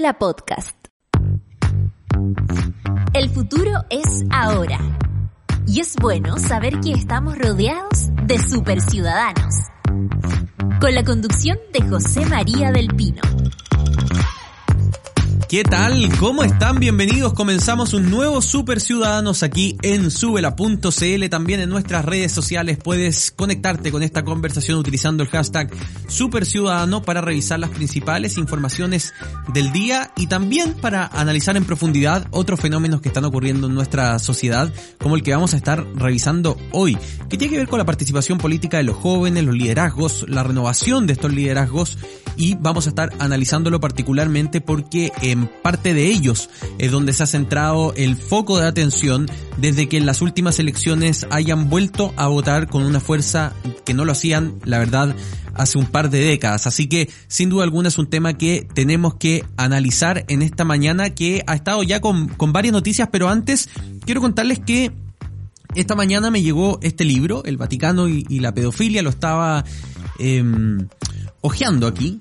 Podcast. El futuro es ahora. Y es bueno saber que estamos rodeados de superciudadanos. Con la conducción de José María del Pino. ¿Qué tal? ¿Cómo están? Bienvenidos. Comenzamos un nuevo Super Ciudadanos aquí en subela.cl. También en nuestras redes sociales puedes conectarte con esta conversación utilizando el hashtag Super Ciudadano para revisar las principales informaciones del día y también para analizar en profundidad otros fenómenos que están ocurriendo en nuestra sociedad, como el que vamos a estar revisando hoy, que tiene que ver con la participación política de los jóvenes, los liderazgos, la renovación de estos liderazgos y vamos a estar analizándolo particularmente porque parte de ellos es donde se ha centrado el foco de atención desde que en las últimas elecciones hayan vuelto a votar con una fuerza que no lo hacían, la verdad, hace un par de décadas. Así que sin duda alguna es un tema que tenemos que analizar en esta mañana que ha estado ya con, con varias noticias, pero antes quiero contarles que esta mañana me llegó este libro, El Vaticano y, y la pedofilia, lo estaba eh, ojeando aquí,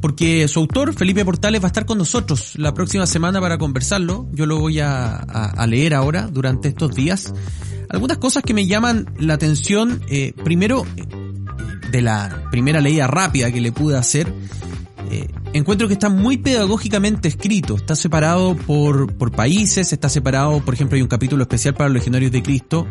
porque su autor, Felipe Portales, va a estar con nosotros la próxima semana para conversarlo. Yo lo voy a, leer ahora durante estos días. Algunas cosas que me llaman la atención, eh, primero, de la primera leída rápida que le pude hacer, eh, encuentro que está muy pedagógicamente escrito, está separado por, por países, está separado, por ejemplo, hay un capítulo especial para los legionarios de Cristo,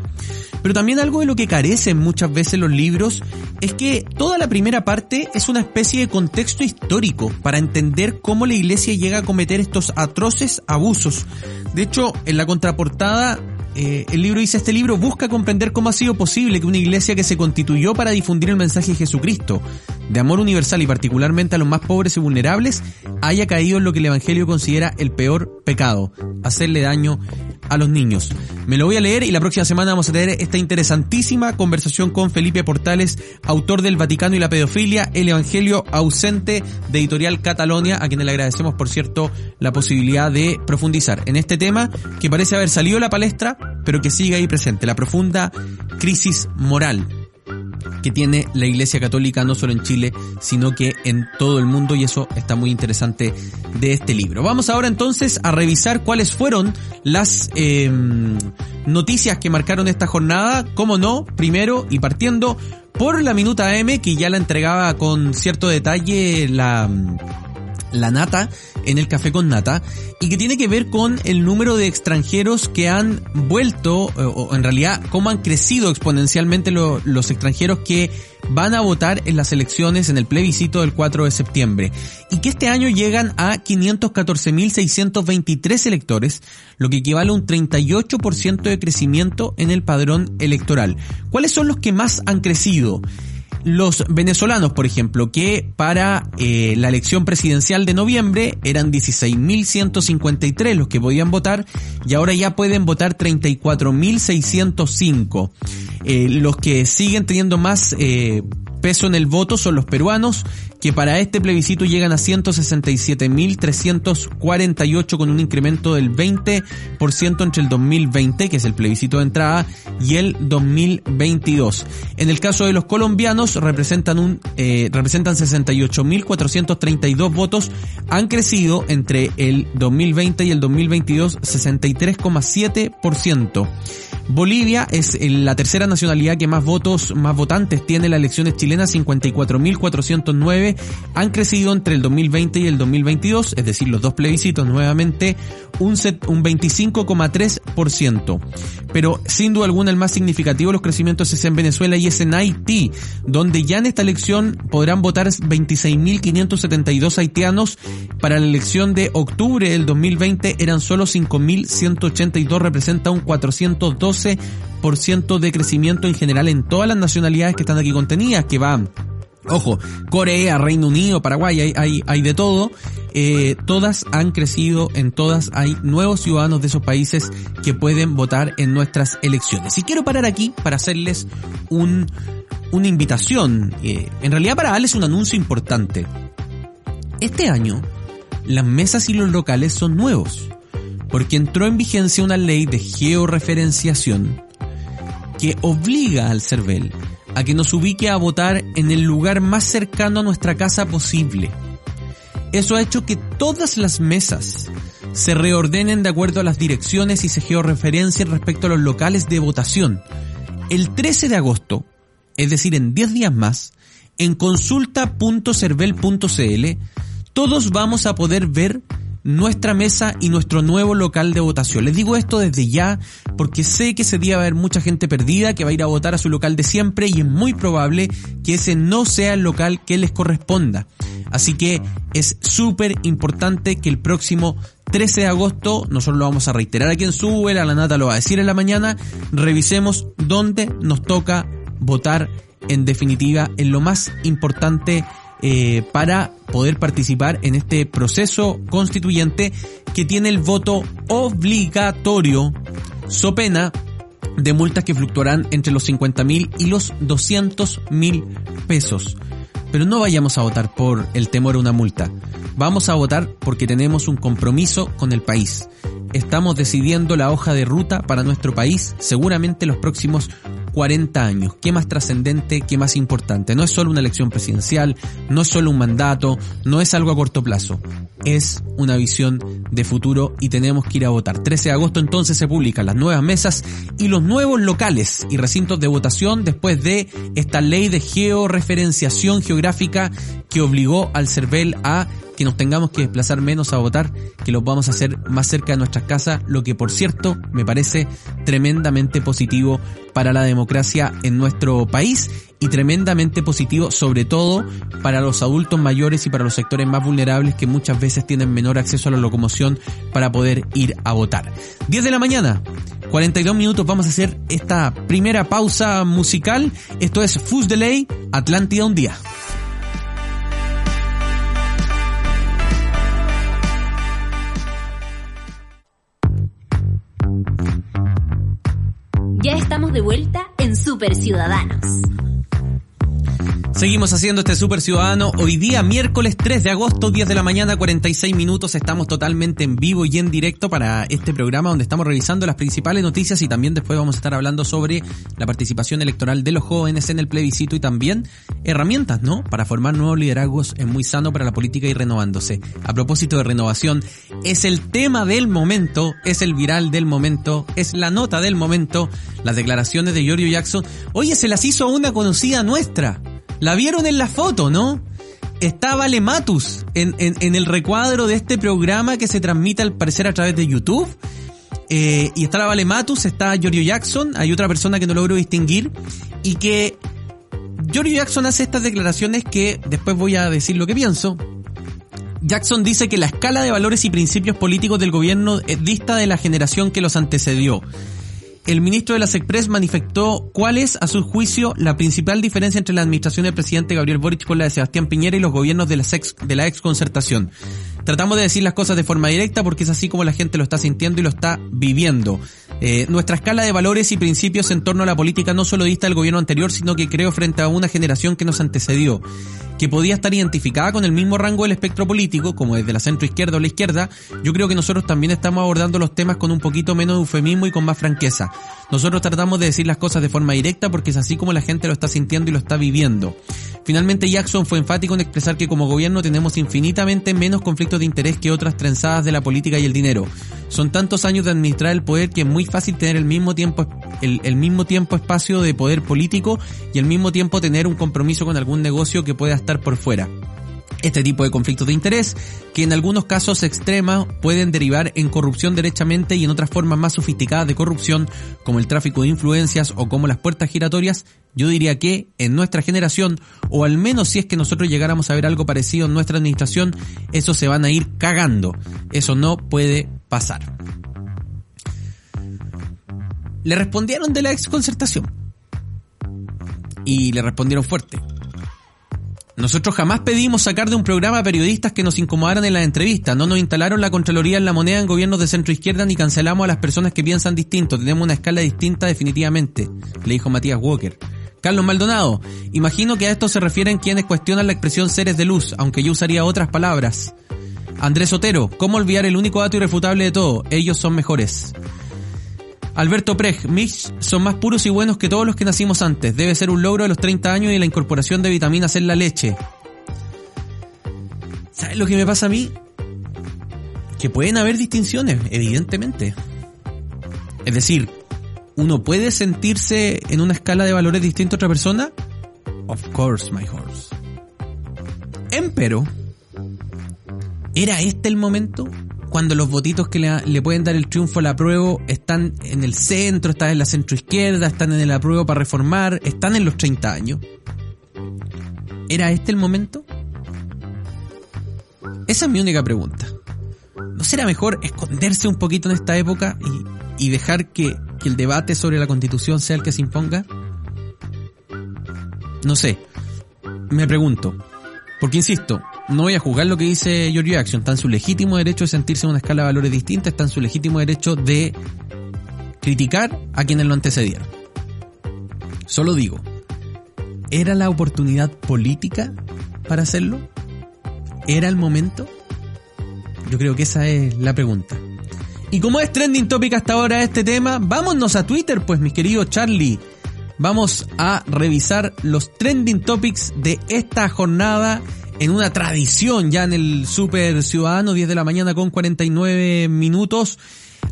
pero también algo de lo que carecen muchas veces los libros es que toda la primera parte es una especie de contexto histórico para entender cómo la iglesia llega a cometer estos atroces abusos. De hecho, en la contraportada eh, el libro dice, este libro busca comprender cómo ha sido posible que una iglesia que se constituyó para difundir el mensaje de Jesucristo, de amor universal y particularmente a los más pobres y vulnerables, haya caído en lo que el Evangelio considera el peor pecado, hacerle daño a los niños. Me lo voy a leer y la próxima semana vamos a tener esta interesantísima conversación con Felipe Portales, autor del Vaticano y la pedofilia, el Evangelio ausente de Editorial Catalonia, a quienes le agradecemos, por cierto, la posibilidad de profundizar en este tema que parece haber salido a la palestra, pero que sigue ahí presente, la profunda crisis moral que tiene la Iglesia Católica no solo en Chile, sino que en todo el mundo y eso está muy interesante de este libro. Vamos ahora entonces a revisar cuáles fueron las eh, noticias que marcaron esta jornada, como no, primero y partiendo por la Minuta M, que ya la entregaba con cierto detalle la la nata en el café con nata y que tiene que ver con el número de extranjeros que han vuelto o en realidad cómo han crecido exponencialmente lo, los extranjeros que van a votar en las elecciones en el plebiscito del 4 de septiembre y que este año llegan a 514.623 electores, lo que equivale a un 38% de crecimiento en el padrón electoral. ¿Cuáles son los que más han crecido? Los venezolanos, por ejemplo, que para eh, la elección presidencial de noviembre eran 16.153 los que podían votar y ahora ya pueden votar 34.605. Eh, los que siguen teniendo más eh, peso en el voto son los peruanos, que para este plebiscito llegan a 167.348 con un incremento del 20% entre el 2020, que es el plebiscito de entrada, y el 2022. En el caso de los colombianos, representan un eh, representan 68.432 votos, han crecido entre el 2020 y el 2022 63,7%. Bolivia es la tercera nacionalidad que más votos, más votantes tiene en las elecciones chilenas, 54.409, han crecido entre el 2020 y el 2022, es decir, los dos plebiscitos nuevamente, un, un 25,3%. Pero sin duda alguna el más significativo de los crecimientos es en Venezuela y es en Haití, donde ya en esta elección podrán votar 26.572 haitianos. Para la elección de octubre del 2020 eran solo 5.182, representa un 412 de crecimiento en general en todas las nacionalidades que están aquí contenidas, que van Ojo, Corea, Reino Unido, Paraguay, hay de todo. Eh, todas han crecido, en todas hay nuevos ciudadanos de esos países que pueden votar en nuestras elecciones. Y quiero parar aquí para hacerles un, una invitación, eh, en realidad para darles un anuncio importante. Este año, las mesas y los locales son nuevos, porque entró en vigencia una ley de georreferenciación que obliga al CERVEL a que nos ubique a votar en el lugar más cercano a nuestra casa posible. Eso ha hecho que todas las mesas se reordenen de acuerdo a las direcciones y se georreferencien respecto a los locales de votación. El 13 de agosto, es decir, en 10 días más, en consulta.cervel.cl, todos vamos a poder ver nuestra mesa y nuestro nuevo local de votación. Les digo esto desde ya porque sé que ese día va a haber mucha gente perdida que va a ir a votar a su local de siempre y es muy probable que ese no sea el local que les corresponda. Así que es súper importante que el próximo 13 de agosto, nosotros lo vamos a reiterar aquí en Sube, la Nata lo va a decir en la mañana, revisemos dónde nos toca votar en definitiva en lo más importante eh, para poder participar en este proceso constituyente que tiene el voto obligatorio, so pena de multas que fluctuarán entre los 50 mil y los 200 mil pesos. Pero no vayamos a votar por el temor a una multa. Vamos a votar porque tenemos un compromiso con el país. Estamos decidiendo la hoja de ruta para nuestro país seguramente los próximos 40 años. ¿Qué más trascendente, qué más importante? No es solo una elección presidencial, no es solo un mandato, no es algo a corto plazo. Es una visión de futuro y tenemos que ir a votar. 13 de agosto entonces se publican las nuevas mesas y los nuevos locales y recintos de votación después de esta ley de georreferenciación geográfica que obligó al CERVEL a que nos tengamos que desplazar menos a votar, que lo vamos a hacer más cerca de nuestras casas, lo que por cierto me parece tremendamente positivo para la democracia en nuestro país y tremendamente positivo sobre todo para los adultos mayores y para los sectores más vulnerables que muchas veces tienen menor acceso a la locomoción para poder ir a votar. 10 de la mañana, 42 minutos, vamos a hacer esta primera pausa musical. Esto es Fus Delay, Atlántida un día. De vuelta en Super Ciudadanos. Seguimos haciendo este Super Ciudadano. Hoy día, miércoles 3 de agosto, 10 de la mañana, 46 minutos. Estamos totalmente en vivo y en directo para este programa donde estamos revisando las principales noticias y también después vamos a estar hablando sobre la participación electoral de los jóvenes en el plebiscito y también herramientas, ¿no? Para formar nuevos liderazgos es muy sano para la política y renovándose. A propósito de renovación, es el tema del momento, es el viral del momento, es la nota del momento, las declaraciones de Giorgio Jackson. Oye, se las hizo una conocida nuestra. La vieron en la foto, ¿no? Está Vale Matus en, el recuadro de este programa que se transmite al parecer a través de YouTube. Eh, y está la Vale Matus, está Giorgio Jackson, hay otra persona que no logro distinguir. Y que Giorgio Jackson hace estas declaraciones que después voy a decir lo que pienso. Jackson dice que la escala de valores y principios políticos del gobierno dista de la generación que los antecedió el ministro de la SECPRES manifestó cuál es, a su juicio, la principal diferencia entre la administración del presidente Gabriel Boric con la de Sebastián Piñera y los gobiernos de la, ex, de la exconcertación. Tratamos de decir las cosas de forma directa porque es así como la gente lo está sintiendo y lo está viviendo. Eh, nuestra escala de valores y principios en torno a la política no solo dista del gobierno anterior, sino que creo frente a una generación que nos antecedió, que podía estar identificada con el mismo rango del espectro político, como desde la centro izquierda o la izquierda, yo creo que nosotros también estamos abordando los temas con un poquito menos de eufemismo y con más franqueza. Nosotros tratamos de decir las cosas de forma directa porque es así como la gente lo está sintiendo y lo está viviendo. Finalmente Jackson fue enfático en expresar que como gobierno tenemos infinitamente menos conflictos de interés que otras trenzadas de la política y el dinero. Son tantos años de administrar el poder que es muy fácil tener el mismo tiempo, el, el mismo tiempo espacio de poder político y al mismo tiempo tener un compromiso con algún negocio que pueda estar por fuera. Este tipo de conflictos de interés, que en algunos casos extremos pueden derivar en corrupción derechamente y en otras formas más sofisticadas de corrupción, como el tráfico de influencias o como las puertas giratorias, yo diría que en nuestra generación, o al menos si es que nosotros llegáramos a ver algo parecido en nuestra administración, eso se van a ir cagando. Eso no puede pasar. Le respondieron de la exconcertación. Y le respondieron fuerte Nosotros jamás pedimos sacar de un programa a periodistas que nos incomodaran en las entrevistas. No nos instalaron la Contraloría en la moneda en gobiernos de centro izquierda ni cancelamos a las personas que piensan distinto. Tenemos una escala distinta definitivamente, le dijo Matías Walker. Carlos Maldonado, imagino que a esto se refieren quienes cuestionan la expresión seres de luz, aunque yo usaría otras palabras. Andrés Otero, ¿cómo olvidar el único dato irrefutable de todo? Ellos son mejores. Alberto Prej, Mix son más puros y buenos que todos los que nacimos antes. Debe ser un logro de los 30 años y la incorporación de vitaminas en la leche. ¿Sabes lo que me pasa a mí? Que pueden haber distinciones, evidentemente. Es decir, ¿uno puede sentirse en una escala de valores distinta a otra persona? Of course, my horse. Empero, ¿era este el momento? Cuando los votitos que le, pueden dar el triunfo al apruebo están en el centro, están en la centroizquierda, están en el apruebo para reformar, están en los 30 años. ¿Era este el momento? Esa es mi única pregunta. ¿No será mejor esconderse un poquito en esta época y, dejar que, que el debate sobre la constitución sea el que se imponga? No sé. Me pregunto. Porque insisto, no voy a juzgar lo que dice George Jackson. Está en su legítimo derecho de sentirse en una escala de valores distinta, está en su legítimo derecho de criticar a quienes lo antecedieron. Solo digo, ¿era la oportunidad política para hacerlo? ¿Era el momento? Yo creo que esa es la pregunta. Y como es trending topic hasta ahora este tema, vámonos a Twitter, pues mis queridos Charlie. Vamos a revisar los trending topics de esta jornada en una tradición ya en el Super Ciudadano, 10 de la mañana con 49 minutos.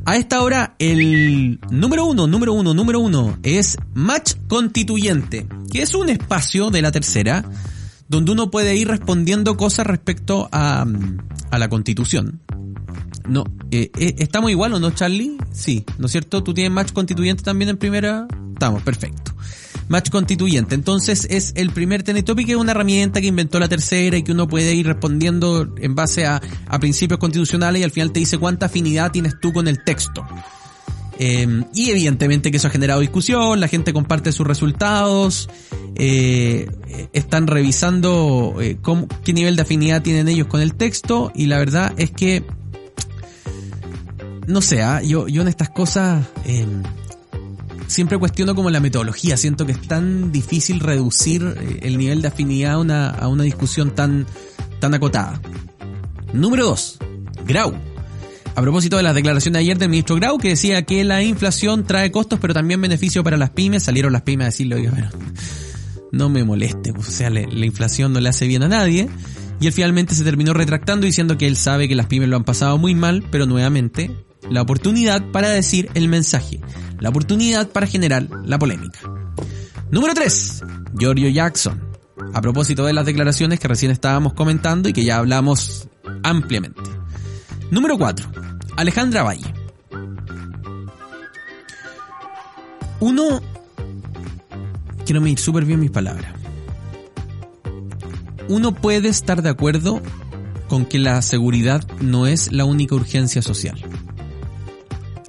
A esta hora, el número uno, número uno, número uno es Match Constituyente, que es un espacio de la tercera donde uno puede ir respondiendo cosas respecto a, a la constitución. No, eh, eh, ¿estamos igual o no, Charlie? Sí, ¿no es cierto? ¿Tú tienes match constituyente también en primera? Estamos, perfecto match constituyente. Entonces es el primer Tenet Topic, que es una herramienta que inventó la tercera y que uno puede ir respondiendo en base a, principios constitucionales y al final te dice cuánta afinidad tienes tú con el texto. Em, y evidentemente que eso ha generado discusión, la gente comparte sus resultados, eh, están revisando eh, qué nivel de afinidad tienen ellos con el texto y la verdad es que, no sé, ¿ah? yo, yo en estas cosas... Em, siempre cuestiono como la metodología. Siento que es tan difícil reducir eh, el nivel de afinidad a una, a una discusión tan, tan acotada. Número 2. Grau. A propósito de las declaraciones de ayer del ministro Grau, que decía que la inflación trae costos, pero también beneficio para las pymes, salieron las pymes a decirle, oiga, pero no me moleste, pues, o sea, la inflación no le hace bien a nadie. Y él finalmente se terminó retractando diciendo que él sabe que las pymes lo han pasado muy mal, pero nuevamente la oportunidad para decir el mensaje, la oportunidad para generar la polémica. Número 3. Giorgio Jackson. A propósito de las declaraciones que recién estábamos comentando y que ya hablamos ampliamente. Número 4. Alejandra Valle. Uno, quiero medir súper bien mis palabras. Uno puede estar de acuerdo con que la seguridad no es la única urgencia social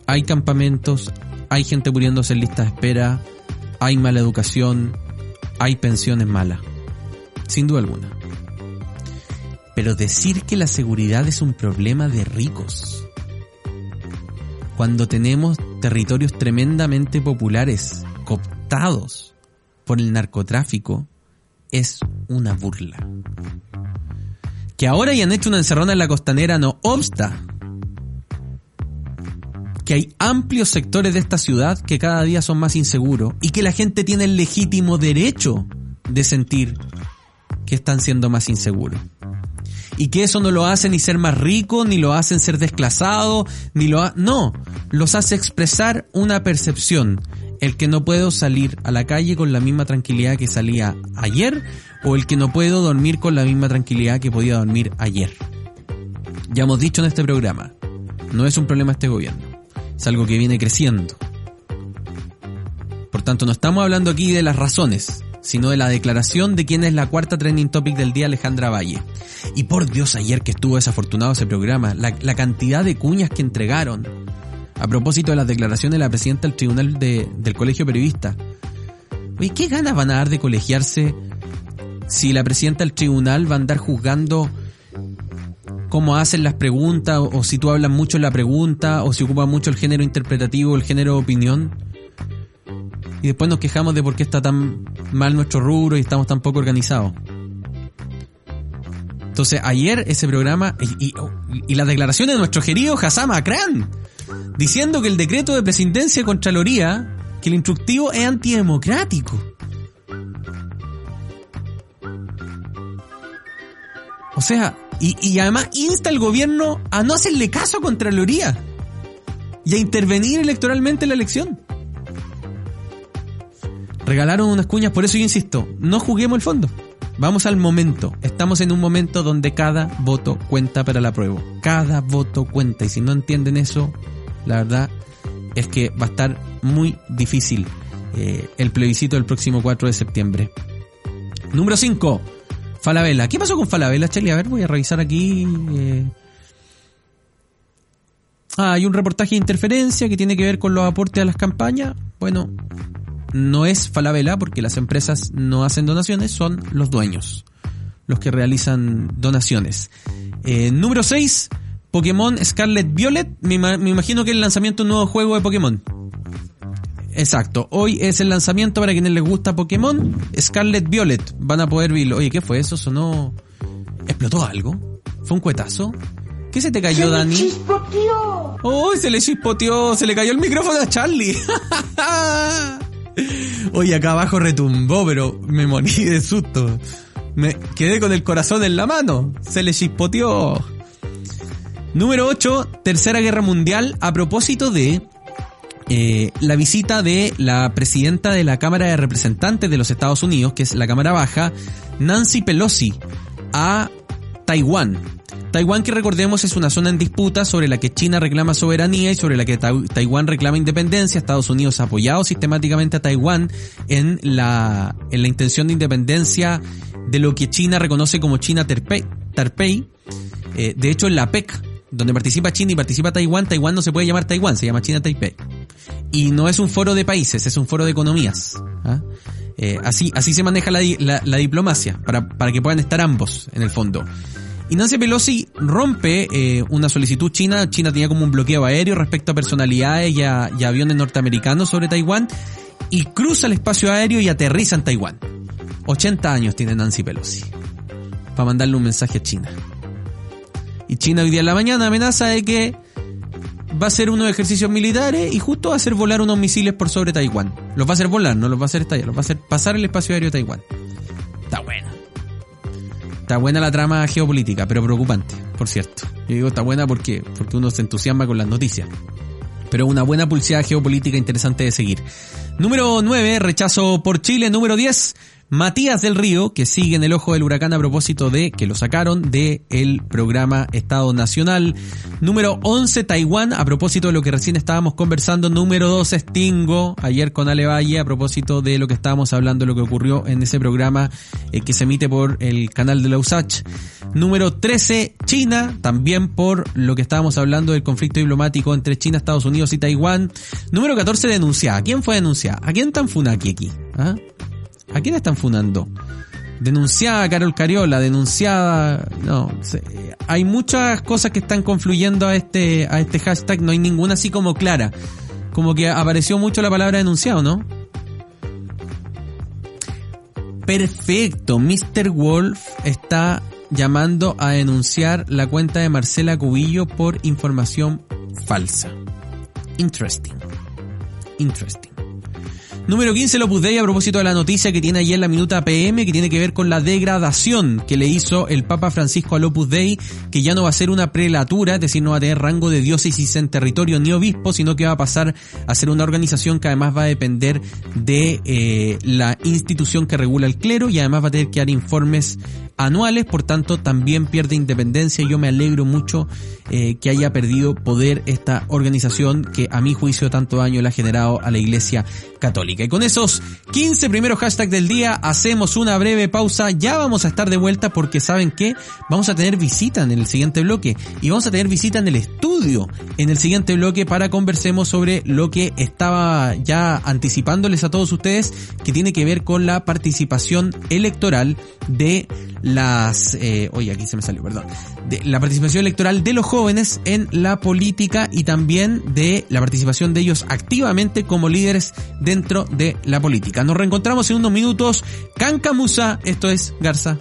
hay campamentos, hay gente muriéndose en listas de espera, hay mala educación, hay pensiones malas. Sin duda alguna. Pero decir que la seguridad es un problema de ricos, cuando tenemos territorios tremendamente populares, cooptados por el narcotráfico, es una burla. Que ahora hayan hecho una encerrona en la costanera no obsta que hay amplios sectores de esta ciudad que cada día son más inseguros y que la gente tiene el legítimo derecho de sentir que están siendo más inseguros. Y que eso no lo hace ni ser más rico, ni lo hacen ser desclasado, ni lo ha... No, los hace expresar una percepción. El que no puedo salir a la calle con la misma tranquilidad que salía ayer, o el que no puedo dormir con la misma tranquilidad que podía dormir ayer. Ya hemos dicho en este programa, no es un problema este gobierno es algo que viene creciendo. Por tanto, no estamos hablando aquí de las razones, sino de la declaración de quién es la cuarta trending topic del día, Alejandra Valle. Y por Dios, ayer que estuvo desafortunado ese programa, la, cantidad de cuñas que entregaron a propósito de las declaraciones de la presidenta del tribunal del colegio periodista. Oye, ¿qué ganas van a dar de colegiarse si la presidenta del tribunal va a andar juzgando cómo hacen las preguntas, o, si tú hablas mucho en la pregunta, o si ocupa mucho el género interpretativo, el género opinión. Y después nos quejamos de por qué está tan mal nuestro rubro y estamos tan poco organizados. Entonces, ayer ese programa y, y, las declaraciones de nuestro querido Hassam Akran, diciendo que el decreto de presidencia de Contraloría, que el instructivo es antidemocrático. O sea, y, además insta al gobierno a no hacerle caso a Contraloría y a intervenir electoralmente en la elección. Regalaron unas cuñas, por eso yo insisto, no juguemos el fondo. Vamos al momento. Estamos en un momento donde cada voto cuenta para la prueba. Cada voto cuenta. Y si no entienden eso, la verdad es que va a estar muy difícil eh, el plebiscito del próximo 4 de septiembre. Número 5. Falabella. ¿Qué pasó con Falabella, Charlie? A ver, voy a revisar aquí. Eh. Ah, hay un reportaje de interferencia que tiene que ver con los aportes a las campañas. Bueno, no es Falabella porque las empresas no hacen donaciones, son los dueños los que realizan donaciones. Eh, número 6, Pokémon Scarlet Violet. Me, me imagino que el lanzamiento de un nuevo juego de Pokémon. Exacto. Hoy es el lanzamiento para quienes les gusta Pokémon. Scarlet Violet. Van a poder verlo. Oye, ¿qué fue eso? ¿Sonó? ¿Explotó algo? ¿Fue un cuetazo? ¿Qué se te cayó, Dani? Se le chispoteó. ¡Oh, se le chispoteó! Se le cayó el micrófono a Charlie. Oye, acá abajo retumbó, pero me morí de susto. Me quedé con el corazón en la mano. Se le chispoteó. Número 8, Tercera Guerra Mundial, a propósito de eh, la visita de la presidenta de la Cámara de Representantes de los Estados Unidos, que es la Cámara Baja, Nancy Pelosi, a Taiwán. Taiwán, que recordemos, es una zona en disputa sobre la que China reclama soberanía y sobre la que Taiwán reclama independencia. Estados Unidos ha apoyado sistemáticamente a Taiwán en la, en la intención de independencia de lo que China reconoce como China Tarpei. Eh, de hecho, en la PEC, donde participa China y participa Taiwán, Taiwán no se puede llamar Taiwán, se llama China Taipei. Y no es un foro de países, es un foro de economías. ¿ah? Eh, así, así se maneja la, diplomacia, para, para, que puedan estar ambos, en el fondo. Y Nancy Pelosi rompe eh, una solicitud china. China tenía como un bloqueo aéreo respecto a personalidades y, y aviones norteamericanos sobre Taiwán. Y cruza el espacio aéreo y aterriza en Taiwán. 80 años tiene Nancy Pelosi. Para mandarle un mensaje a China. Y China hoy día en la mañana amenaza de que va a hacer unos ejercicios militares y justo va a hacer volar unos misiles por sobre Taiwán. Los va a hacer volar, no los va a hacer estallar, los va a hacer pasar el espacio aéreo de Taiwán. Está buena. Está buena la trama geopolítica, pero preocupante, por cierto. Yo digo está buena porque, porque uno se entusiasma con las noticias. Pero una buena pulsada geopolítica interesante de seguir. Número 9, rechazo por Chile. Número 10, Matías del Río, que sigue en el ojo del huracán a propósito de que lo sacaron de el programa Estado Nacional. Número 11, Taiwán, a propósito de lo que recién estábamos conversando. Número 12, Stingo, ayer con Ale Valle, a propósito de lo que estábamos hablando, lo que ocurrió en ese programa eh, que se emite por el canal de la USACH. Número 13, China, también por lo que estábamos hablando del conflicto diplomático entre China, Estados Unidos y Taiwán. Número 14, denunciada. ¿A quién fue denunciada? ¿A quién tan funaki aquí? ¿Ah? ¿A quién están funando? Denunciada Carol Cariola, denunciada. No, hay muchas cosas que están confluyendo a este, a este hashtag, no hay ninguna así como clara. Como que apareció mucho la palabra denunciado, ¿no? Perfecto, Mr. Wolf está llamando a denunciar la cuenta de Marcela Cubillo por información falsa. Interesting. Interesting. Número 15, Opus Dei, a propósito de la noticia que tiene ayer la minuta PM, que tiene que ver con la degradación que le hizo el Papa Francisco al Opus Dei, que ya no va a ser una prelatura, es decir, no va a tener rango de diócesis en territorio ni obispo, sino que va a pasar a ser una organización que además va a depender de eh, la institución que regula el clero y además va a tener que dar informes anuales, por tanto también pierde independencia. Yo me alegro mucho eh, que haya perdido poder esta organización que a mi juicio tanto daño le ha generado a la Iglesia Católica. Y con esos 15 primeros hashtags del día hacemos una breve pausa. Ya vamos a estar de vuelta porque saben que vamos a tener visita en el siguiente bloque y vamos a tener visita en el estudio en el siguiente bloque para conversemos sobre lo que estaba ya anticipándoles a todos ustedes que tiene que ver con la participación electoral de las, eh, oye, aquí se me salió, perdón, de la participación electoral de los jóvenes en la política y también de la participación de ellos activamente como líderes dentro de la política. Nos reencontramos en unos minutos. Cancamusa, esto es Garza.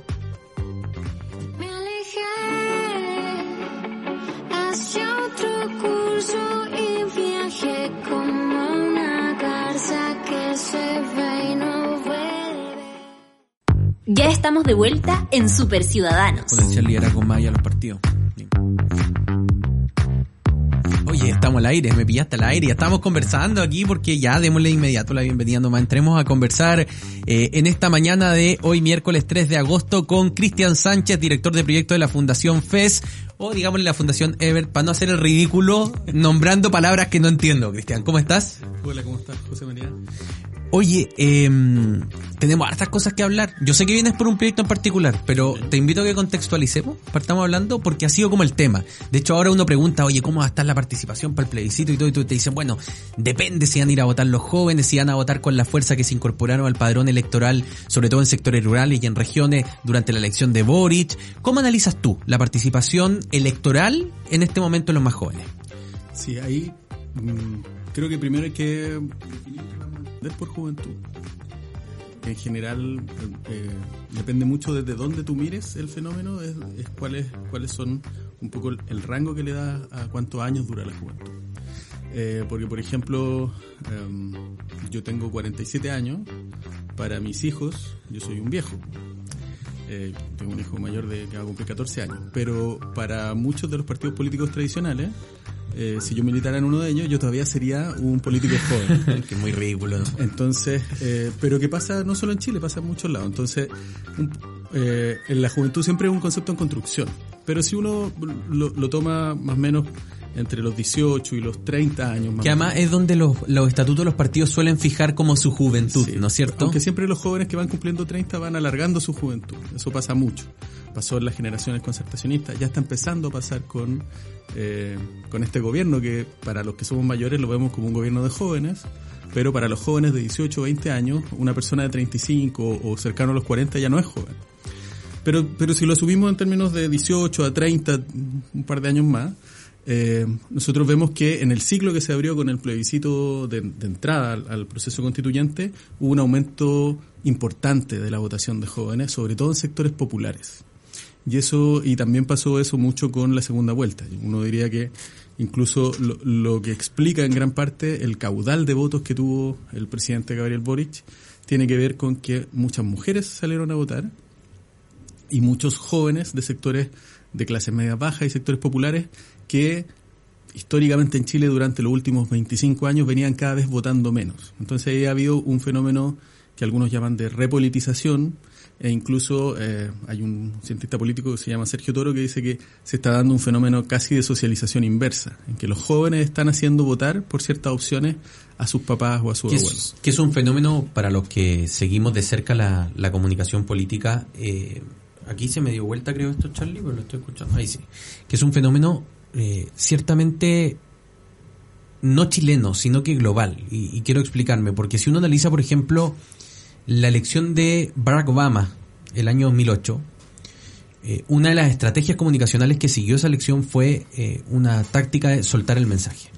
Ya estamos de vuelta en Super Ciudadanos. Potencial liderazgo maya los partidos. Bien. Oye, estamos al aire, me pillaste al aire, ya estamos conversando aquí porque ya démosle inmediato la bienvenida nomás. Entremos a conversar eh, en esta mañana de hoy miércoles 3 de agosto con Cristian Sánchez, director de proyecto de la Fundación FES o digámosle la Fundación Ever, para no hacer el ridículo nombrando palabras que no entiendo. Cristian, ¿cómo estás? Hola, ¿cómo estás, José María? Oye, em, tenemos hartas cosas que hablar. Yo sé que vienes por un proyecto en particular, pero te invito a que contextualicemos, partamos hablando, porque ha sido como el tema. De hecho, ahora uno pregunta, oye, ¿cómo va a estar la participación para el plebiscito y todo? Y tú te dicen, bueno, depende si van a ir a votar los jóvenes, si van a votar con la fuerza que se incorporaron al padrón electoral, sobre todo en sectores rurales y en regiones durante la elección de Boric. ¿Cómo analizas tú la participación electoral en este momento en los más jóvenes? Sí, ahí mm, creo que primero hay que entender por juventud. En general, eh, depende mucho desde dónde tú mires el fenómeno, es, es cuáles cuáles son un poco el, rango que le da a cuántos años dura la juventud. Eh, porque, por ejemplo, em, yo tengo 47 años, para mis hijos, yo soy un viejo. Eh, tengo un hijo mayor de que va a cumplir 14 años. Pero para muchos de los partidos políticos tradicionales, eh, si yo militara en uno de ellos, yo todavía sería un político joven. que es muy ridículo, ¿no? Entonces, eh, pero que pasa no solo en Chile, pasa en muchos lados. Entonces, un- eh, en la juventud siempre es un concepto en construcción. Pero si uno lo, lo toma más o menos entre los 18 y los 30 años más Que además es donde los, los estatutos de los partidos suelen fijar como su juventud, Sí. ¿no es cierto? Aunque siempre los jóvenes que van cumpliendo 30 van alargando su juventud. Eso pasa mucho. Pasó en las generaciones concertacionistas. Ya está empezando a pasar con, eh, con este gobierno que para los que somos mayores lo vemos como un gobierno de jóvenes. Pero para los jóvenes de 18 o 20 años, una persona de 35 o cercano a los 40 ya no es joven. Pero, pero si lo subimos en términos de 18 a 30, un par de años más, eh, nosotros vemos que en el ciclo que se abrió con el plebiscito de, de entrada al, proceso constituyente, hubo un aumento importante de la votación de jóvenes, sobre todo en sectores populares. Y eso, y también pasó eso mucho con la segunda vuelta. Uno diría que incluso lo, lo que explica en gran parte el caudal de votos que tuvo el presidente Gabriel Boric tiene que ver con que muchas mujeres salieron a votar y muchos jóvenes de sectores de clase media baja y sectores populares que históricamente en Chile durante los últimos 25 años venían cada vez votando menos. Entonces ahí ha habido un fenómeno que algunos llaman de repolitización e incluso eh, hay un cientista político que se llama Sergio Toro que dice que se está dando un fenómeno casi de socialización inversa, en que los jóvenes están haciendo votar por ciertas opciones a sus papás o a sus abuelos. es, que es un fenómeno para los que seguimos de cerca la, la comunicación política. eh, aquí se me dio vuelta, creo, esto, Charlie, pero lo estoy escuchando. Ahí sí. Que es un fenómeno eh, ciertamente no chileno, sino que global. Y, quiero explicarme, porque si uno analiza, por ejemplo, la elección de Barack Obama el año 2008, eh, una de las estrategias comunicacionales que siguió esa elección fue eh, una táctica de soltar el mensaje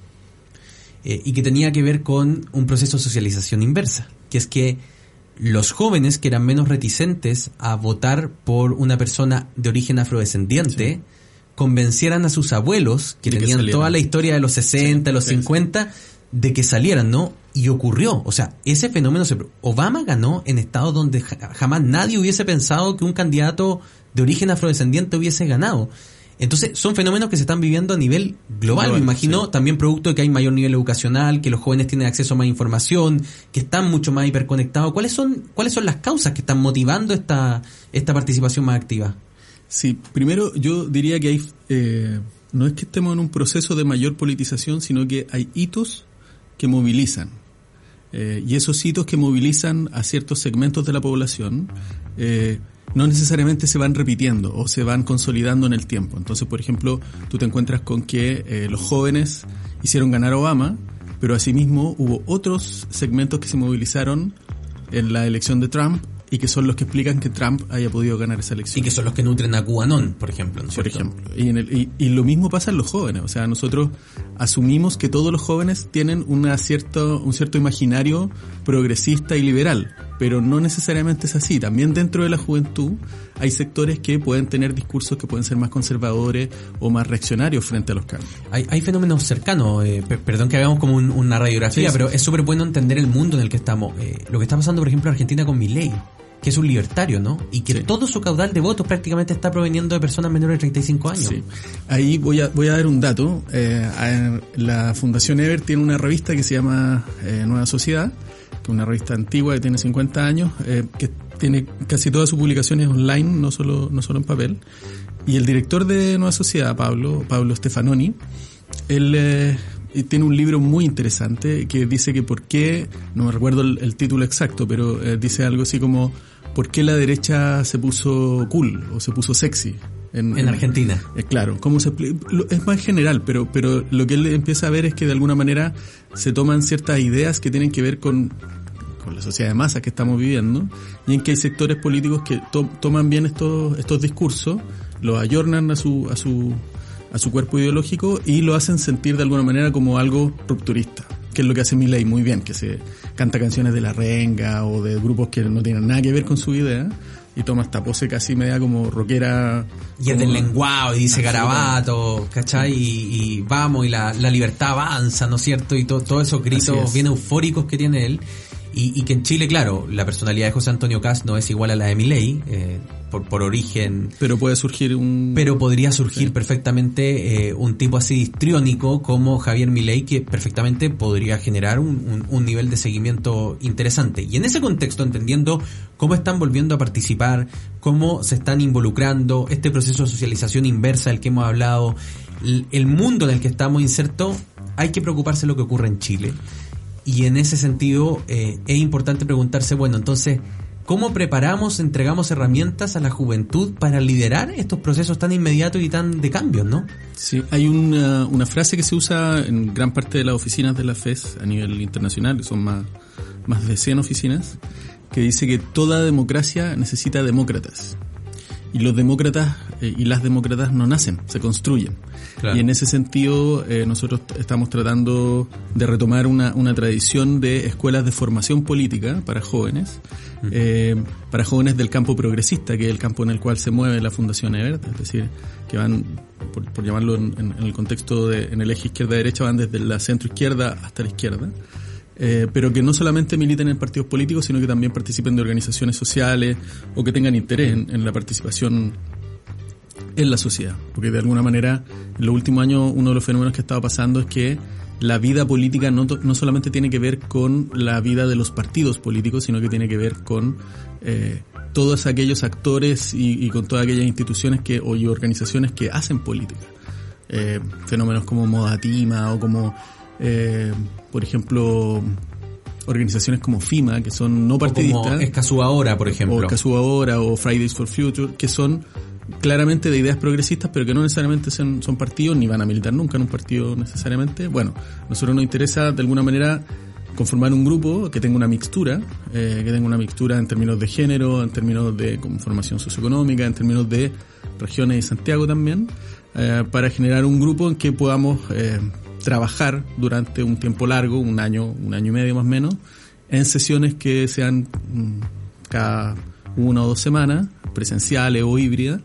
eh, y que tenía que ver con un proceso de socialización inversa, que es que los jóvenes que eran menos reticentes a votar por una persona de origen afrodescendiente convencieran a sus abuelos, que De tenían toda la historia de los 60, los sí, sí. 50, de que salieran, ¿no? Y ocurrió, o sea, ese fenómeno se... Obama ganó en estados donde ja- jamás nadie hubiese pensado que un candidato de origen afrodescendiente hubiese ganado. Entonces, son fenómenos que se están viviendo a nivel global, Global, me imagino, sí. también producto de que hay mayor nivel educacional, que los jóvenes tienen acceso a más información, que están mucho más hiperconectados. ¿Cuáles son, cuáles son las causas que están motivando esta, esta participación más activa? Sí, primero yo diría que hay, eh, no es que estemos en un proceso de mayor politización, sino que hay hitos que movilizan. Eh, y esos hitos que movilizan a ciertos segmentos de la población eh, no necesariamente se van repitiendo o se van consolidando en el tiempo. Entonces, por ejemplo, tú te encuentras con que eh, los jóvenes hicieron ganar a Obama, pero asimismo hubo otros segmentos que se movilizaron en la elección de Trump y que son los que explican que Trump haya podido ganar esa elección Y que son los que nutren a QAnon, por ejemplo. ¿no es por cierto? ejemplo. Y, en el- y- y lo mismo pasa en los jóvenes. O sea, nosotros asumimos que todos los jóvenes tienen una cierto, un cierto imaginario progresista y liberal, pero no necesariamente es así. También dentro de la juventud hay sectores que pueden tener discursos que pueden ser más conservadores o más reaccionarios frente a los cambios. Hay, hay fenómenos cercanos, eh, per- perdón que hagamos como un- una radiografía, Sí, sí. pero es súper bueno entender el mundo en el que estamos. Eh, lo que está pasando, por ejemplo, en Argentina con Milei, que es un libertario, ¿no? Y que Sí. todo su caudal de votos prácticamente está proveniendo de personas menores de 35 años. Sí. Ahí voy a, voy a dar un dato. Eh, la Fundación Ever tiene una revista que se llama eh, Nueva Sociedad, que es una revista antigua que tiene 50 años, eh, que tiene casi todas sus publicaciones online, no solo, no solo en papel. Y el director de Nueva Sociedad, Pablo, Pablo Stefanoni, él eh, tiene un libro muy interesante que dice que por qué, no me recuerdo el, el título exacto, pero eh, dice algo así como por qué la derecha se puso cool o se puso sexy En Argentina. eh, claro, ¿cómo se expli- lo- Es más general, pero, pero lo que él empieza a ver es que de alguna manera se toman ciertas ideas que tienen que ver con, con la sociedad de masas que estamos viviendo y en que hay sectores políticos que to- toman bien estos, estos discursos, los ayornan a su, a su, a su cuerpo ideológico y lo hacen sentir de alguna manera como algo rupturista que es lo que hace Milei muy bien, que se canta canciones de la renga o de grupos que no tienen nada que ver con su idea y toma esta pose casi media como rockera Y es del lenguado y dice garabato, ¿cachai? Y, y vamos, y la, la libertad avanza, ¿no es cierto? Y to- todos esos gritos es. bien eufóricos que tiene él. Y, y que en Chile, claro, la personalidad de José Antonio Cast no es igual a la de Milei, eh, por, por origen Pero puede surgir un... pero podría surgir perfectamente eh, un tipo así histriónico como Javier Milei que perfectamente podría generar un, un- un nivel de seguimiento interesante. Y en ese contexto, entendiendo cómo están volviendo a participar, cómo se están involucrando, este proceso de socialización inversa del que hemos hablado, el, el mundo en el que estamos insertos, hay que preocuparse de lo que ocurre en Chile. Y en ese sentido eh, es importante preguntarse, bueno, entonces, ¿cómo preparamos, entregamos herramientas a la juventud para liderar estos procesos tan inmediatos y tan de cambios, no? Sí, hay una, una frase que se usa en gran parte de las oficinas de la FES a nivel internacional, que son más, más de 100 oficinas, que dice que toda democracia necesita demócratas. Y los demócratas eh, y las demócratas no nacen, se construyen. Claro. Y en ese sentido eh, nosotros estamos tratando de retomar una, una tradición de escuelas de formación política para jóvenes, eh, para jóvenes del campo progresista, que es el campo en el cual se mueve la Fundación Evert, es decir, que van, por, por llamarlo en, en- en el contexto de, en el eje izquierda-derecha, van desde la centro-izquierda hasta la izquierda. Eh, pero que no solamente militen en partidos políticos, sino que también participen de organizaciones sociales o que tengan interés en, la participación en la sociedad. Porque de alguna manera, en los últimos años, uno de los fenómenos que ha estado pasando es que la vida política no, no solamente tiene que ver con la vida de los partidos políticos, sino que tiene que ver con eh, todos aquellos actores y, y con todas aquellas instituciones que, o y organizaciones que hacen política. Eh, fenómenos como Modatima o como, eh, por ejemplo, organizaciones como FIMA, que son no partidistas Escazú ahora, por ejemplo. o Escazú Ahora o Fridays for Future, que son claramente de ideas progresistas, pero que no necesariamente son, son partidos ni van a militar nunca en un partido necesariamente. Bueno, a nosotros nos interesa de alguna manera conformar un grupo que tenga una mixtura, eh, que tenga una mixtura en términos de género, en términos de conformación socioeconómica, en términos de regiones y Santiago también, eh, para generar un grupo en que podamos eh, trabajar durante un tiempo largo, un año, un año y medio más o menos, en sesiones que sean mm, cada una o dos semanas, presenciales o híbridas,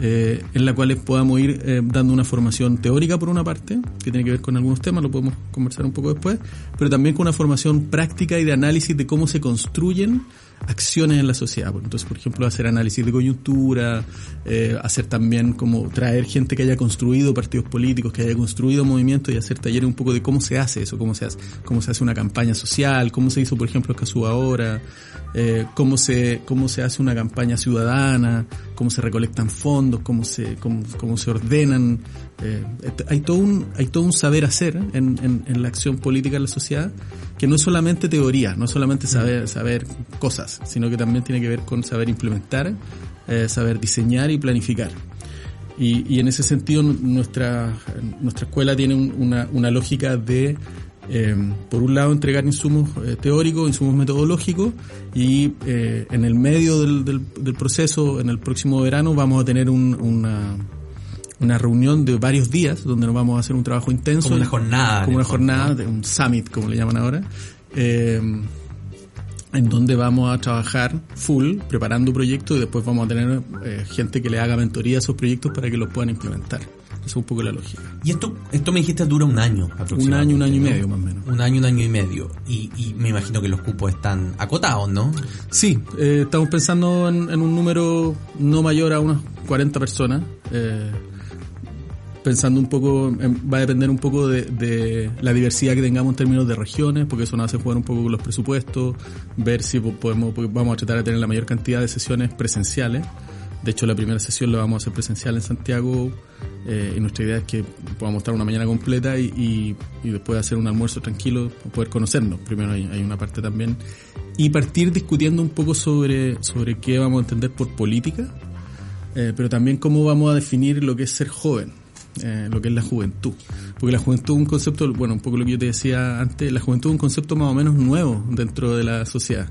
eh, en la cuales podamos ir eh, dando una formación teórica por una parte, que tiene que ver con algunos temas, lo podemos conversar un poco después, pero también con una formación práctica y de análisis de cómo se construyen acciones en la sociedad. Entonces, por ejemplo, hacer análisis de coyuntura, eh, hacer también como traer gente que haya construido partidos políticos, que haya construido movimientos y hacer talleres un poco de cómo se hace eso, cómo se hace, cómo se hace una campaña social, cómo se hizo, por ejemplo, Escazú ahora, eh, cómo se cómo se hace una campaña ciudadana, cómo se recolectan fondos, cómo se cómo, cómo se ordenan. eh, hay todo un hay todo un saber hacer en, en, en la acción política en la sociedad que no es solamente teoría, no es solamente saber saber cosas, sino que también tiene que ver con saber implementar, eh, saber diseñar y planificar. Y, y en ese sentido nuestra, nuestra escuela tiene un- una, una lógica de, eh, por un lado, entregar insumos eh, teóricos, insumos metodológicos, y eh, en el medio del, del, del proceso, en el próximo verano, vamos a tener un- una, una reunión de varios días donde nos vamos a hacer un trabajo intenso. Como una jornada, Como una jornada, un summit, como le llaman ahora. Eh, en donde vamos a trabajar full, preparando proyectos y después vamos a tener gente que le haga mentoría a esos proyectos para que los puedan implementar. Esa es un poco la lógica. Y esto, esto me dijiste dura un año Un año, un año y medio más o menos. Un año, un año y medio. Y, y me imagino que los cupos están acotados, ¿no? Sí, eh, estamos pensando en, en un número no mayor a unas 40 personas. eh, pensando un poco, va a depender un poco de, de la diversidad que tengamos en términos de regiones, porque eso nos hace jugar un poco con los presupuestos, ver si po- podemos, vamos a tratar de tener la mayor cantidad de sesiones presenciales. De hecho, la primera sesión la vamos a hacer presencial en Santiago eh, y nuestra idea es que podamos estar una mañana completa y, y, y después hacer un almuerzo tranquilo, poder conocernos. Primero hay, hay una parte también. Y partir discutiendo un poco sobre, sobre qué vamos a entender por política, eh, pero también cómo vamos a definir lo que es ser joven, eh, lo que es la juventud. Porque la juventud es un concepto, bueno, un poco lo que yo te decía antes, la juventud es un concepto más o menos nuevo dentro de la sociedad.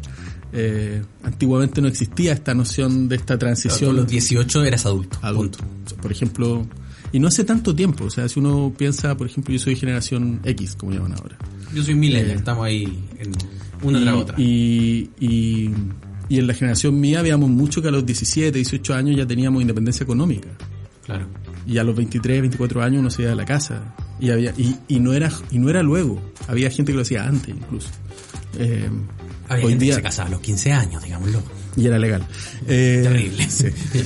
Eh, antiguamente no existía esta noción de esta transición los 18 eras adulto. adulto. Por ejemplo, y no hace tanto tiempo, o sea, si uno piensa, por ejemplo, yo soy generación X, como llaman ahora. Yo soy millennial, Eh, estamos ahí en una y, tras otra. Y, y, y en la generación mía veíamos mucho que a los 17, 18 años ya teníamos independencia económica. Claro. Y a los 23, 24 años uno se iba de la casa. Y había y, y no era y no era luego. Había gente que lo hacía antes incluso. Eh, Había hoy gente día que se casaba a los 15 años, digámoslo. y era legal. Eh, Terrible. sí.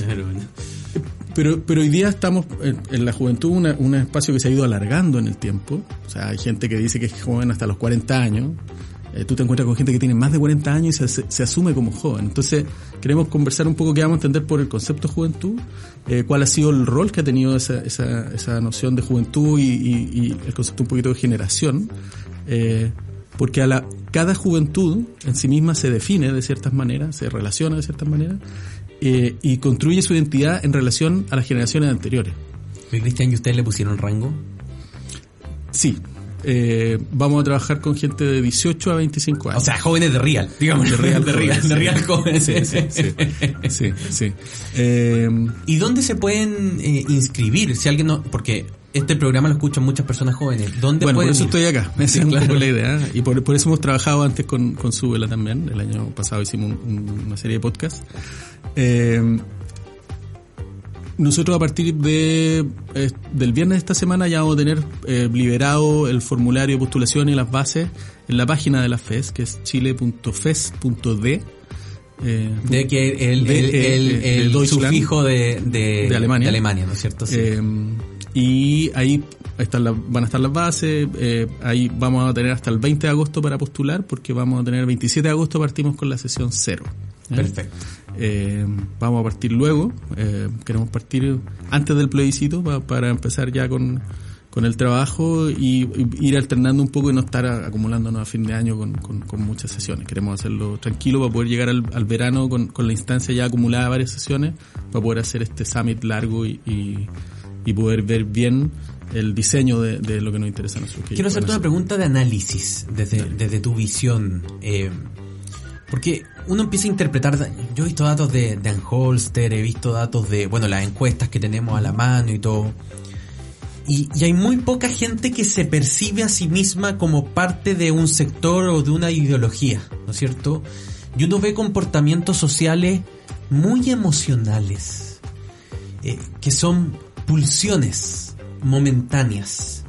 Pero. Pero, hoy día estamos en, en la juventud, una- un espacio que se ha ido alargando en el tiempo. O sea, hay gente que dice que es joven hasta los 40 años. Eh, tú te encuentras con gente que tiene más de 40 años y se, se asume como joven. Entonces, queremos conversar un poco qué vamos a entender por el concepto juventud, eh, cuál ha sido el rol que ha tenido esa, esa, esa noción de juventud y, y- y el concepto un poquito de generación. Eh, porque a la, cada juventud en sí misma se define de ciertas maneras, se relaciona de ciertas maneras eh, y construye su identidad en relación a las generaciones anteriores. Cristian, ¿y ustedes le pusieron rango? Sí, eh, vamos a trabajar con gente de 18 a 25 años. O sea, jóvenes de real, digamos. de real, de real, jóvenes, de real jóvenes. Sí, sí, sí, sí, sí. Eh, ¿Y dónde se pueden inscribir? Si alguien no, porque este programa lo escuchan muchas personas jóvenes. ¿Dónde bueno, por eso ir? estoy acá. Esa Sí, es un claro. poco la idea. Y por, por eso hemos trabajado antes con, con Súbela también. El año pasado hicimos un- un- una serie de podcasts. Eh, nosotros a partir de eh, del viernes de esta semana ya vamos a tener eh, liberado el formulario de postulación y las bases en la página de la FES, que es chile.fes.d. Eh, De que el, De, el, el- de el Deutschland. sufijo de, de, De Alemania. ¿no es cierto? Sí. Y ahí están las- van a estar las bases, eh, ahí vamos a tener hasta el 20 de agosto para postular, porque vamos a tener el 27 de agosto partimos con la sesión cero. ¿eh? Perfecto. Eh, vamos a partir luego, eh, queremos partir antes del plebiscito pa- para empezar ya con, con el trabajo y, y ir alternando un poco y no estar acumulándonos a fin de año con, con- con muchas sesiones. Queremos hacerlo tranquilo para poder llegar al, al verano con, con la instancia ya acumulada de varias sesiones, para poder hacer este summit largo y, y, y poder ver bien el diseño de, de lo que nos interesa a nosotros. Quiero hacerte una pregunta de análisis desde, desde tu visión. eh, porque uno empieza a interpretar, yo he visto datos de, de Anholster, he visto datos de, bueno, las encuestas que tenemos a la mano y todo. Y, y hay muy poca gente que se percibe a sí misma como parte de un sector o de una ideología, ¿no es cierto? Y uno ve comportamientos sociales muy emocionales, eh, que son pulsiones momentáneas.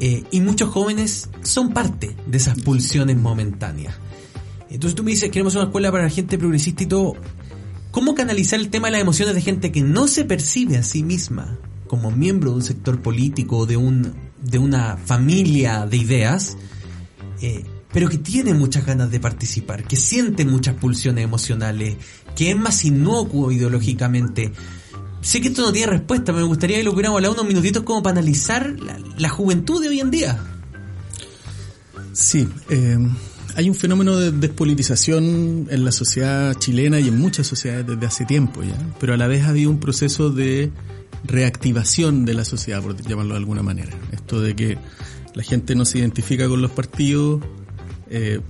Eh, y muchos jóvenes son parte de esas pulsiones momentáneas. Entonces tú me dices, queremos una escuela para gente progresista y todo. ¿Cómo canalizar el tema de las emociones de gente que no se percibe a sí misma como miembro de un sector político, de, un, de una familia de ideas, eh, pero que tiene muchas ganas de participar, que siente muchas pulsiones emocionales, que es más inocuo ideológicamente? Sé que esto no tiene respuesta, me gustaría que lo hubiéramos hablado unos minutitos como para analizar la, juventud de hoy en día. Sí, eh, hay un fenómeno de despolitización en la sociedad chilena y en muchas sociedades desde hace tiempo ya, pero a la vez ha habido un proceso de reactivación de la sociedad, por llamarlo de alguna manera. Esto de que la gente no se identifica con los partidos, eh,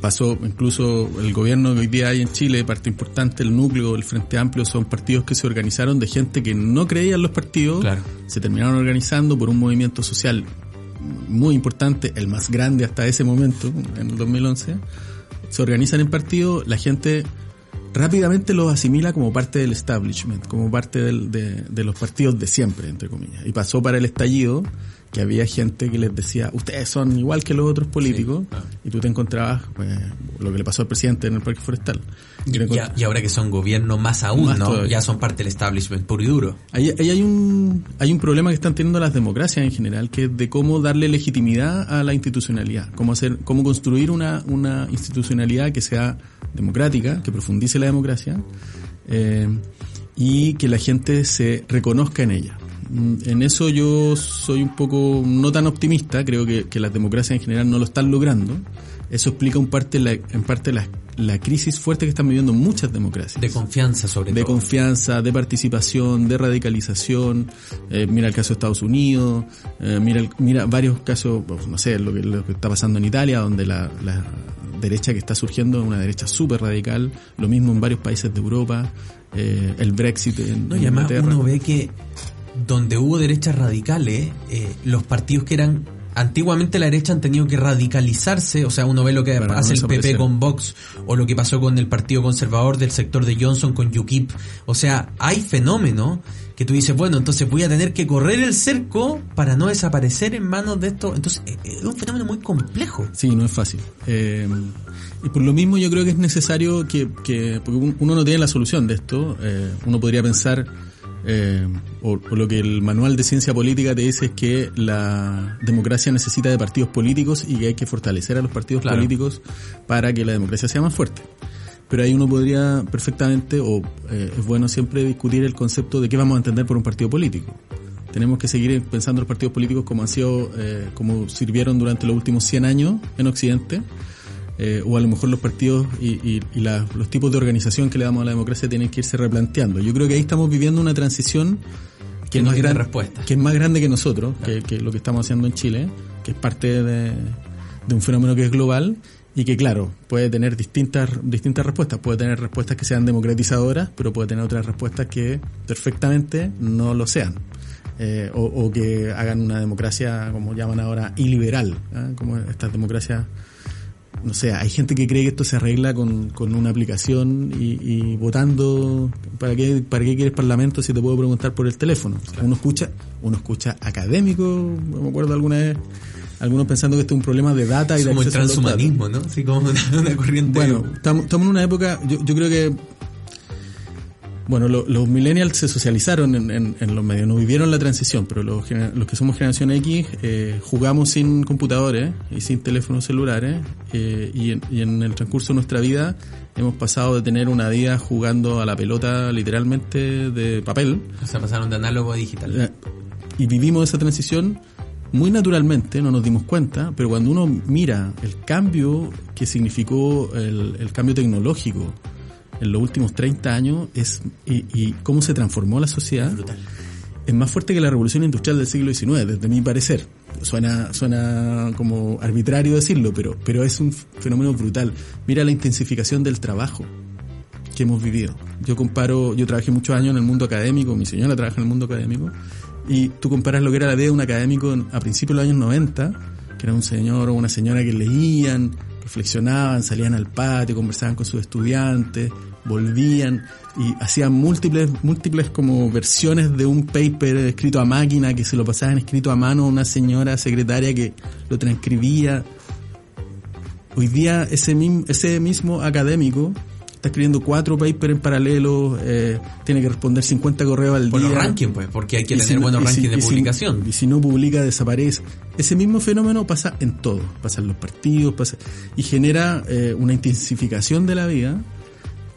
pasó incluso el gobierno que hoy día hay en Chile, parte importante, el núcleo, el Frente Amplio, son partidos que se organizaron de gente que no creía en los partidos, Claro. se terminaron organizando por un movimiento social muy importante, el más grande hasta ese momento, en el 2011, se organizan en partidos, la gente rápidamente los asimila como parte del establishment, como parte del- de, de los partidos de siempre, entre comillas. Y pasó para el estallido, que había gente que les decía, ustedes son igual que los otros políticos, y tú te encontrabas pues, lo que le pasó al presidente en el Parque Forestal. Y, ahora que son gobierno más aún, Más ¿no? todavía. Ya son parte del establishment puro y duro. Ahí, ahí hay un hay un problema que están teniendo las democracias en general, que es de cómo darle legitimidad a la institucionalidad, cómo hacer, cómo construir una, una institucionalidad que sea democrática, que profundice la democracia, eh, y que la gente se reconozca en ella. Mm, En eso yo soy un poco no tan optimista, creo que, que las democracias en general no lo están logrando. Eso explica un parte la, en parte la, la crisis fuerte que están viviendo muchas democracias De confianza, sobre de todo. confianza, de participación, de radicalización. Eh, mira el caso de Estados Unidos, eh, mira, el- mira varios casos, pues, no sé, lo que, lo que está pasando en Italia, donde la, la derecha que está surgiendo es una derecha súper radical, lo mismo en varios países de Europa, eh, el Brexit en, No, y además Inglaterra. uno ve que donde hubo derechas radicales, eh, los partidos que eran antiguamente la derecha han tenido que radicalizarse, o sea, uno ve lo que hace el PP con Vox o lo que pasó con el Partido Conservador del sector de Johnson con UKIP. O sea, hay fenómenos que tú dices, bueno, entonces voy a tener que correr el cerco para no desaparecer en manos de esto. Entonces, eh, es un fenómeno muy complejo. Sí, no es fácil. Eh, y por lo mismo yo creo que es necesario que, que porque un- uno no tiene la solución de esto, eh, uno podría pensar, eh, o, o lo que el manual de ciencia política te dice es que la democracia necesita de partidos políticos y que hay que fortalecer a los partidos Claro. políticos para que la democracia sea más fuerte. Pero ahí uno podría perfectamente, o eh, es bueno siempre discutir el concepto de qué vamos a entender por un partido político. Tenemos que seguir pensando los partidos políticos como han sido, eh, como sirvieron durante los últimos 100 años en Occidente, eh, o a lo mejor los partidos y, y- y la- los tipos de organización que le damos a la democracia tienen que irse replanteando. Yo creo que ahí estamos viviendo una transición que, es no tiene gran- respuesta. que es más grande que nosotros, que, que lo que estamos haciendo en Chile, que es parte de, de un fenómeno que es global y que claro, puede tener distintas, distintas respuestas, puede tener respuestas que sean democratizadoras, pero puede tener otras respuestas que perfectamente no lo sean. Eh, o, o que hagan una democracia, como llaman ahora, iliberal, ¿ah? como estas democracias no sé, hay gente que cree que esto se arregla con, con una aplicación y, y votando. ¿Para qué, ¿Para qué quieres parlamento si te puedo preguntar por el teléfono? Uno escucha, uno escucha académico, me acuerdo alguna vez, algunos pensando que esto es un problema de data y Es de como el transhumanismo, ¿no? Así como una, una corriente. Bueno, estamos estamos en una época, yo, yo creo que bueno, lo- los millennials se socializaron en, en- en los medios, no vivieron la transición, pero los, los que somos generación X eh, jugamos sin computadores y sin teléfonos celulares eh, y, en, y en el transcurso de nuestra vida hemos pasado de tener una vida jugando a la pelota literalmente de papel O sea, pasaron de análogo a digital. eh, y vivimos esa transición muy naturalmente, no nos dimos cuenta, pero cuando uno mira el cambio que significó el, el cambio tecnológico en los últimos 30 años es y, y cómo se transformó la sociedad, es más fuerte que la revolución industrial del siglo XIX, desde mi parecer. Suena, suena como arbitrario decirlo, pero, pero es un fenómeno brutal. Mira la intensificación del trabajo que hemos vivido. Yo comparo, yo trabajé muchos años en el mundo académico, mi señora trabaja en el mundo académico, y tú comparas lo que era la vida de un académico a principios de los años 90, que era un señor o una señora que leían, reflexionaban, salían al patio, conversaban con sus estudiantes, volvían y hacían múltiples, múltiples como versiones de un paper escrito a máquina que se lo pasaban escrito a mano a una señora secretaria que lo transcribía. Hoy día ese, ese mismo académico está escribiendo cuatro papers en paralelo, eh, tiene que responder 50 correos al Por día. los rankings, pues, porque hay que tener si no- buenos si- rankings de y si- publicación. y si no publica, desaparece. Ese mismo fenómeno pasa en todo. Pasa en los partidos, pasa, y genera eh, una intensificación de la vida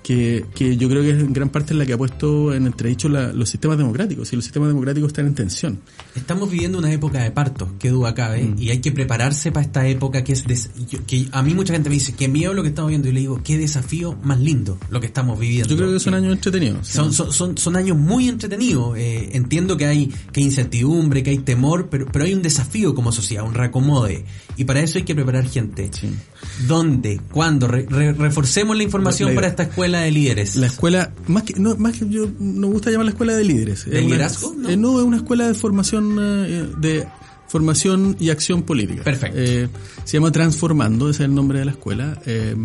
que, que yo creo que es en gran parte la que ha puesto en entredicho la- los sistemas democráticos. Y los sistemas democráticos están en tensión. Estamos viviendo una época de parto, que duda cabe, Mm. y hay que prepararse para esta época que es des- yo- que a mí mucha gente me dice que miedo lo que estamos viendo y le digo qué desafío más lindo lo que estamos viviendo. Yo creo que son años entretenidos. Son, son, son, son años muy entretenidos. Eh, entiendo que hay, que hay incertidumbre, que hay temor, pero, pero hay un desafío como sociedad, un reacomode. Y para eso hay que preparar gente. Sí. ¿Dónde? ¿Cuándo? Re- re- reforcemos la información La- la- para esta escuela de líderes. La escuela, más que, no, más que yo, no me gusta llamar la escuela de líderes. ¿De Es una- liderazgo? No. eh, no, es una escuela de formación, eh, de formación y acción política. Perfecto. Eh, se llama Transformando, ese es el nombre de la escuela. eh,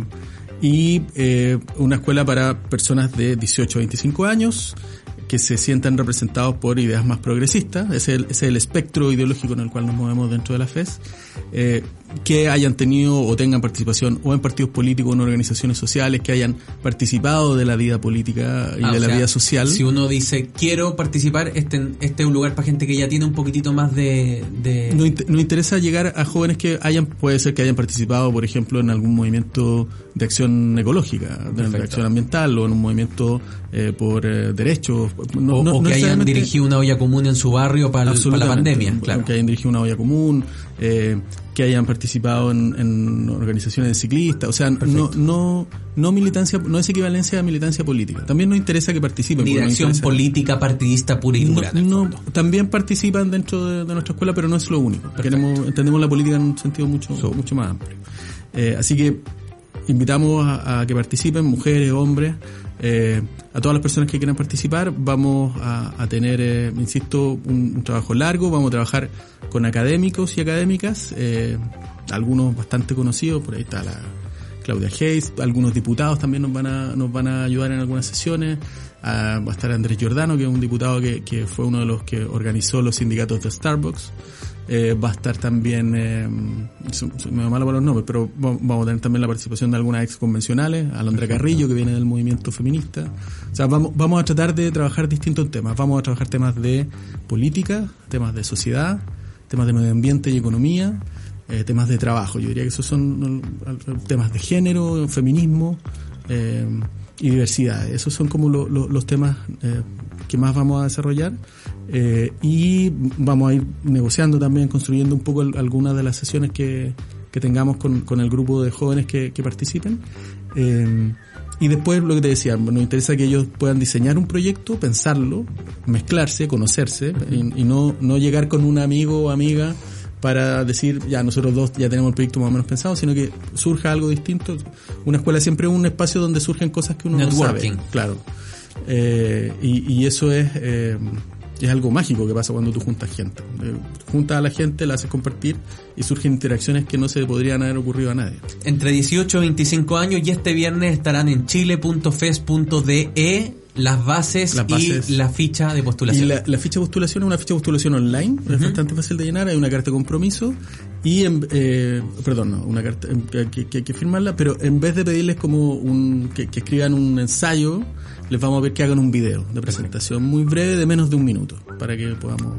y eh, una escuela para personas de 18 a 25 años que se sientan representados por ideas más progresistas, ese es el, ese es el espectro ideológico en el cual nos movemos dentro de la FES, eh, que hayan tenido o tengan participación o en partidos políticos o en organizaciones sociales, que hayan participado de la vida política y Ah, de la sea, vida social. Si uno dice, quiero participar, este, este es un lugar para gente que ya tiene un poquitito más de... de- Nos, int- nos interesa llegar a jóvenes que hayan, puede ser que hayan participado, por ejemplo, en algún movimiento de acción ecológica, de, de acción ambiental o en un movimiento eh, por eh, derechos. No- o, no- o no que hayan dirigido una olla común en su barrio para, para la pandemia. Claro. Que hayan dirigido una olla común, eh, que hayan participado en, en organizaciones de ciclistas, o sea, no, no, no militancia, no es equivalencia a militancia política. También nos interesa que participen. Interesa- política partidista pura y no, dura. no, fondo. también participan dentro de, de nuestra escuela, pero no es lo único. Queremos, entendemos la política en un sentido mucho, mucho más amplio. Eh, así que invitamos a, a que participen, mujeres, hombres, eh, a todas las personas que quieran participar. Vamos a, tener, eh, insisto, un, trabajo largo. Vamos a trabajar con académicos y académicas, eh, algunos bastante conocidos, por ahí está la Claudia Hayes, algunos diputados también nos van a, nos van a ayudar en algunas sesiones. Ah, va a estar Andrés Giordano, que es un diputado que fue uno de los que organizó los sindicatos de Starbucks. Eh, va a estar también, eh, soy medio malo para los nombres, pero va- vamos a tener también la participación de algunas ex convencionales, Alondra Carrillo, que viene del movimiento feminista. O sea, vamos, vamos a tratar de trabajar distintos temas. Vamos a trabajar temas de política, temas de sociedad, temas de medio ambiente y economía, eh, temas de trabajo. Yo diría que esos son temas de género, feminismo eh, y diversidad. Esos son como lo- lo- los temas eh, que más vamos a desarrollar. Eh, y vamos a ir negociando también, construyendo un poco algunas de las sesiones que, que tengamos con, con el grupo de jóvenes que, que participen. Eh, y después lo que te decía, nos interesa que ellos puedan diseñar un proyecto, pensarlo, mezclarse, conocerse y, y no, no llegar con un amigo o amiga para decir, ya nosotros dos ya tenemos el proyecto más o menos pensado, sino que surja algo distinto. Una escuela siempre es un espacio donde surgen cosas que uno Networking. no sabe. Claro. Eh, y, y eso es, eh, es algo mágico que pasa cuando tú juntas gente. Eh, juntas a la gente, la haces compartir y surgen interacciones que no se podrían haber ocurrido a nadie. Entre 18 y 25 años y este viernes estarán en chile.fes.de las bases, Las bases. y la ficha de postulación. Y la, la ficha de postulación es una ficha de postulación online, es bastante fácil de llenar, hay una carta de compromiso y, en, eh, perdón, no, una carta em, que, que- que hay que firmarla, pero en vez de pedirles como un, que, que escriban un ensayo, les vamos a ver que hagan un video de presentación muy breve de menos de un minuto para que podamos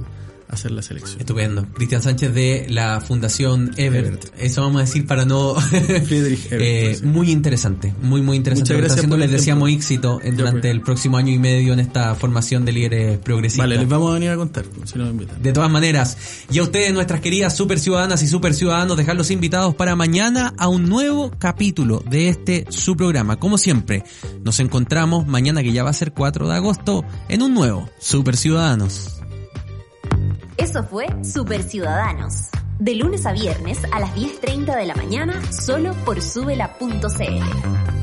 hacer la selección. Estupendo. Cristian Sánchez de la Fundación Evert. Eso vamos a decir para no... Friedrich Ebert, Eh, muy interesante, muy muy interesante. Muchas gracias por Les deseamos tiempo. éxito en- Ya, durante pues. el próximo año y medio en esta formación de líderes progresistas. Vale, les vamos a venir a contar, si nos invitan. De todas maneras, y a ustedes, nuestras queridas super ciudadanas y super ciudadanos, dejarlos invitados para mañana a un nuevo capítulo de este su programa. Como siempre, nos encontramos mañana que ya va a ser 4 de agosto en un nuevo Super Ciudadanos. Eso fue Super Ciudadanos. De lunes a viernes a las 10.30 de la mañana, solo por subela.cl.